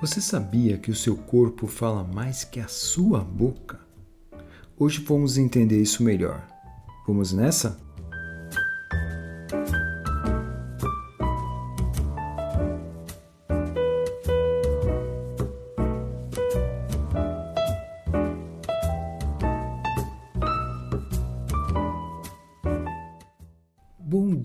Você sabia que o seu corpo fala mais que a sua boca? Hoje vamos entender isso melhor. Vamos nessa?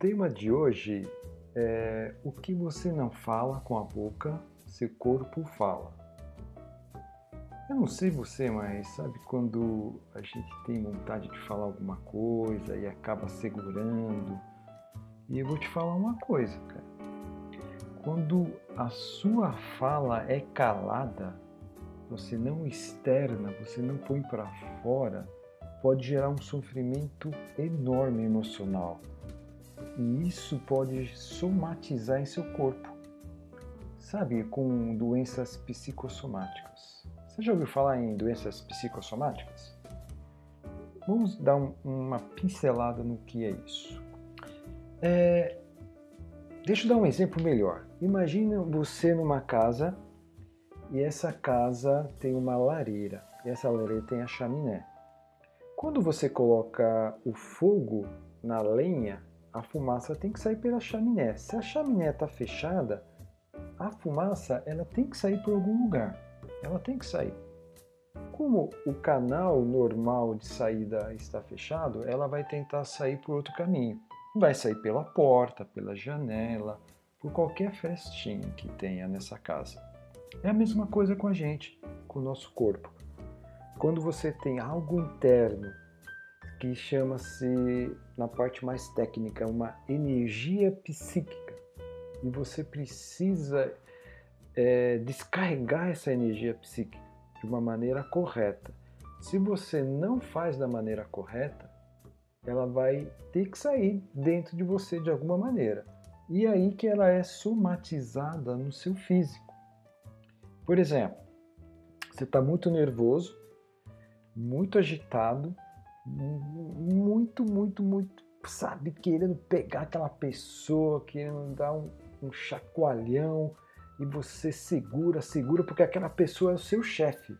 Tema de hoje é o que você não fala com a boca, seu corpo fala. Eu não sei você, mas sabe quando a gente tem vontade de falar alguma coisa e acaba segurando? E eu vou te falar uma coisa, cara. Quando a sua fala é calada, você não externa, você não põe para fora, pode gerar um sofrimento enorme emocional e isso pode somatizar em seu corpo, sabe, com doenças psicossomáticas. Você já ouviu falar em doenças psicossomáticas? Vamos dar um, uma pincelada no que é isso. É, deixa eu dar um exemplo melhor. Imagina você numa casa e essa casa tem uma lareira e essa lareira tem a chaminé. Quando você coloca o fogo na lenha, a fumaça tem que sair pela chaminé. Se a chaminé está fechada, a fumaça ela tem que sair por algum lugar. Ela tem que sair. Como o canal normal de saída está fechado, ela vai tentar sair por outro caminho. Vai sair pela porta, pela janela, por qualquer festinha que tenha nessa casa. É a mesma coisa com a gente, com o nosso corpo. Quando você tem algo interno que chama-se, na parte mais técnica, uma energia psíquica. E você precisa é, descarregar essa energia psíquica de uma maneira correta. Se você não faz da maneira correta, ela vai ter que sair dentro de você de alguma maneira. E aí que ela é somatizada no seu físico. Por exemplo, você está muito nervoso, muito agitado, muito, muito, muito, sabe, querendo pegar aquela pessoa, querendo dar um, um chacoalhão e você segura, segura, porque aquela pessoa é o seu chefe.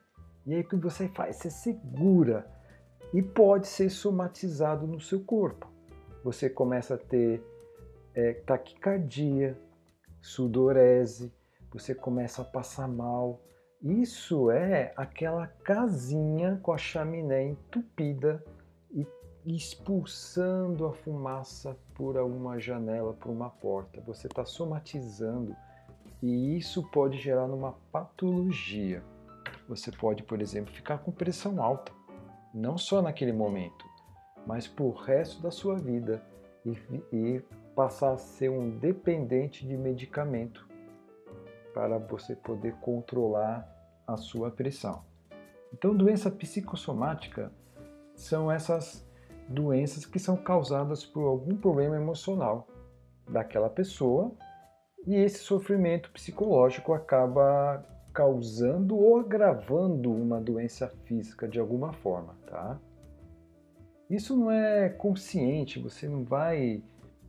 E aí o que você faz? Você segura e pode ser somatizado no seu corpo. Você começa a ter é, taquicardia, sudorese, você começa a passar mal, isso é aquela casinha com a chaminé entupida expulsando a fumaça por uma janela, por uma porta. Você está somatizando e isso pode gerar uma patologia. Você pode, por exemplo, ficar com pressão alta, não só naquele momento, mas por resto da sua vida e, e passar a ser um dependente de medicamento para você poder controlar a sua pressão. Então, doença psicossomática são essas doenças que são causadas por algum problema emocional daquela pessoa e esse sofrimento psicológico acaba causando ou agravando uma doença física de alguma forma, tá? Isso não é consciente, você não vai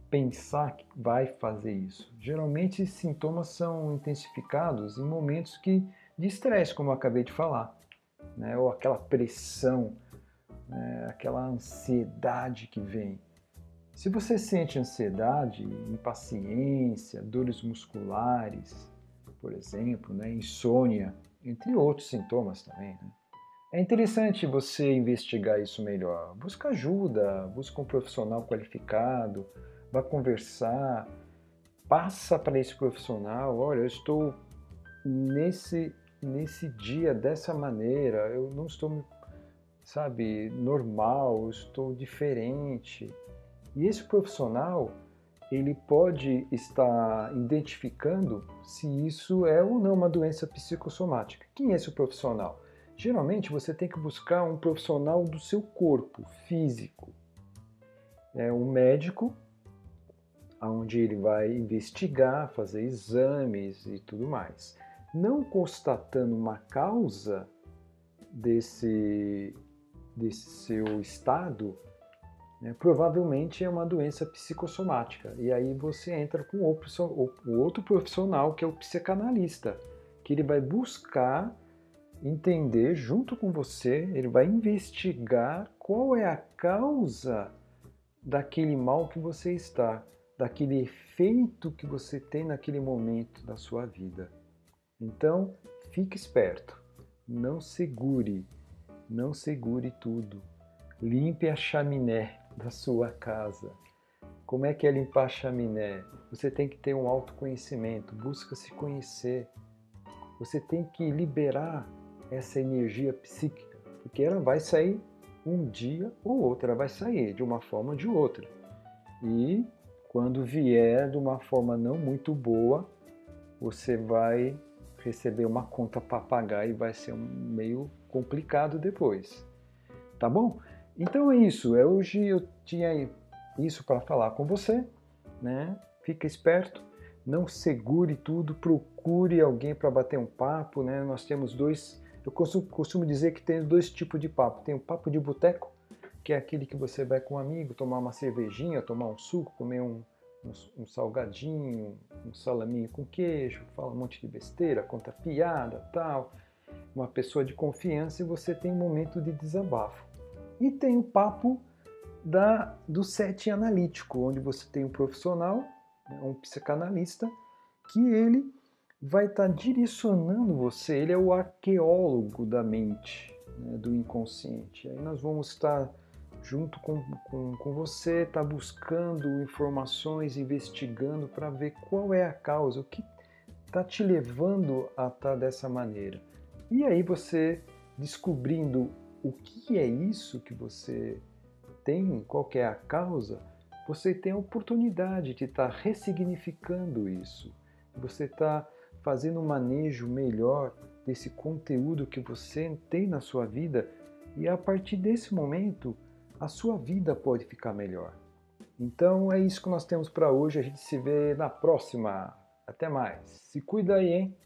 pensar que vai fazer isso. Geralmente, sintomas são intensificados em momentos que, de estresse, como eu acabei de falar, né? ou aquela pressão, né? aquela ansiedade que vem. Se você sente ansiedade, impaciência, dores musculares, por exemplo, né? insônia, entre outros sintomas também, né? É interessante você investigar isso melhor. Busca ajuda, busca um profissional qualificado, vai conversar, passa para esse profissional, olha, eu estou nesse nesse dia dessa maneira, eu não estou, sabe, normal, eu estou diferente. E esse profissional, ele pode estar identificando se isso é ou não uma doença psicossomática. Quem é esse profissional? Geralmente você tem que buscar um profissional do seu corpo físico. É um médico, onde ele vai investigar, fazer exames e tudo mais. Não constatando uma causa desse, desse seu estado, né, provavelmente é uma doença psicossomática. E aí você entra com o outro profissional, que é o psicanalista, que ele vai buscar entender junto com você, ele vai investigar qual é a causa daquele mal que você está, daquele efeito que você tem naquele momento da sua vida. Então, fique esperto, não segure, não segure tudo. Limpe a chaminé da sua casa. Como é que é limpar a chaminé? Você tem que ter um autoconhecimento, busca se conhecer. Você tem que liberar essa energia psíquica, porque ela vai sair um dia ou outro, ela vai sair de uma forma ou de outra. E quando vier de uma forma não muito boa, você vai receber uma conta para pagar e vai ser meio complicado depois. Tá bom? Então é isso. É, hoje eu tinha isso para falar com você, né? Fica esperto, não segure tudo, procure alguém para bater um papo, né? Nós temos dois eu costumo dizer que tem dois tipos de papo. Tem o papo de boteco, que é aquele que você vai com um amigo tomar uma cervejinha, tomar um suco, comer um, um, um salgadinho, um salaminho com queijo, fala um monte de besteira, conta piada, tal. Uma pessoa de confiança e você tem um momento de desabafo. E tem o papo da, do set analítico, onde você tem um profissional, né, um psicanalista, que ele vai estar tá direcionando você, ele é o arqueólogo da mente, né, do inconsciente. Aí nós vamos estar junto com, com, com você, estar tá buscando informações, investigando para ver qual é a causa, o que está te levando a estar tá dessa maneira. E aí você descobrindo o que é isso que você tem, qual é a causa, você tem a oportunidade de estar tá ressignificando isso. Você está fazendo um manejo melhor desse conteúdo que você tem na sua vida e a partir desse momento a sua vida pode ficar melhor. Então é isso que nós temos para hoje. A gente se vê na próxima. Até mais. Se cuida aí, hein?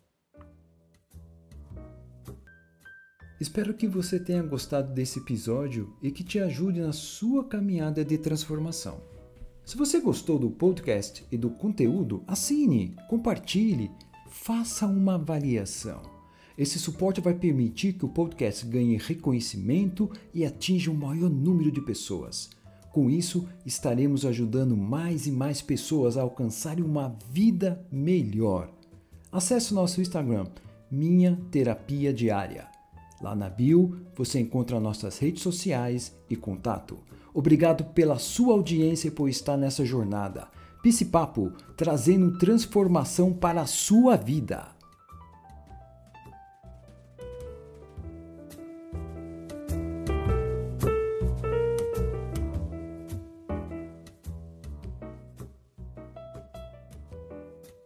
Espero que você tenha gostado desse episódio e que te ajude na sua caminhada de transformação. Se você gostou do podcast e do conteúdo, assine, compartilhe faça uma avaliação. Esse suporte vai permitir que o podcast ganhe reconhecimento e atinja um maior número de pessoas. Com isso, estaremos ajudando mais e mais pessoas a alcançarem uma vida melhor. Acesse o nosso Instagram, Minha Terapia Diária. Lá na bio você encontra nossas redes sociais e contato. Obrigado pela sua audiência e por estar nessa jornada. Pisipapo, trazendo transformação para a sua vida.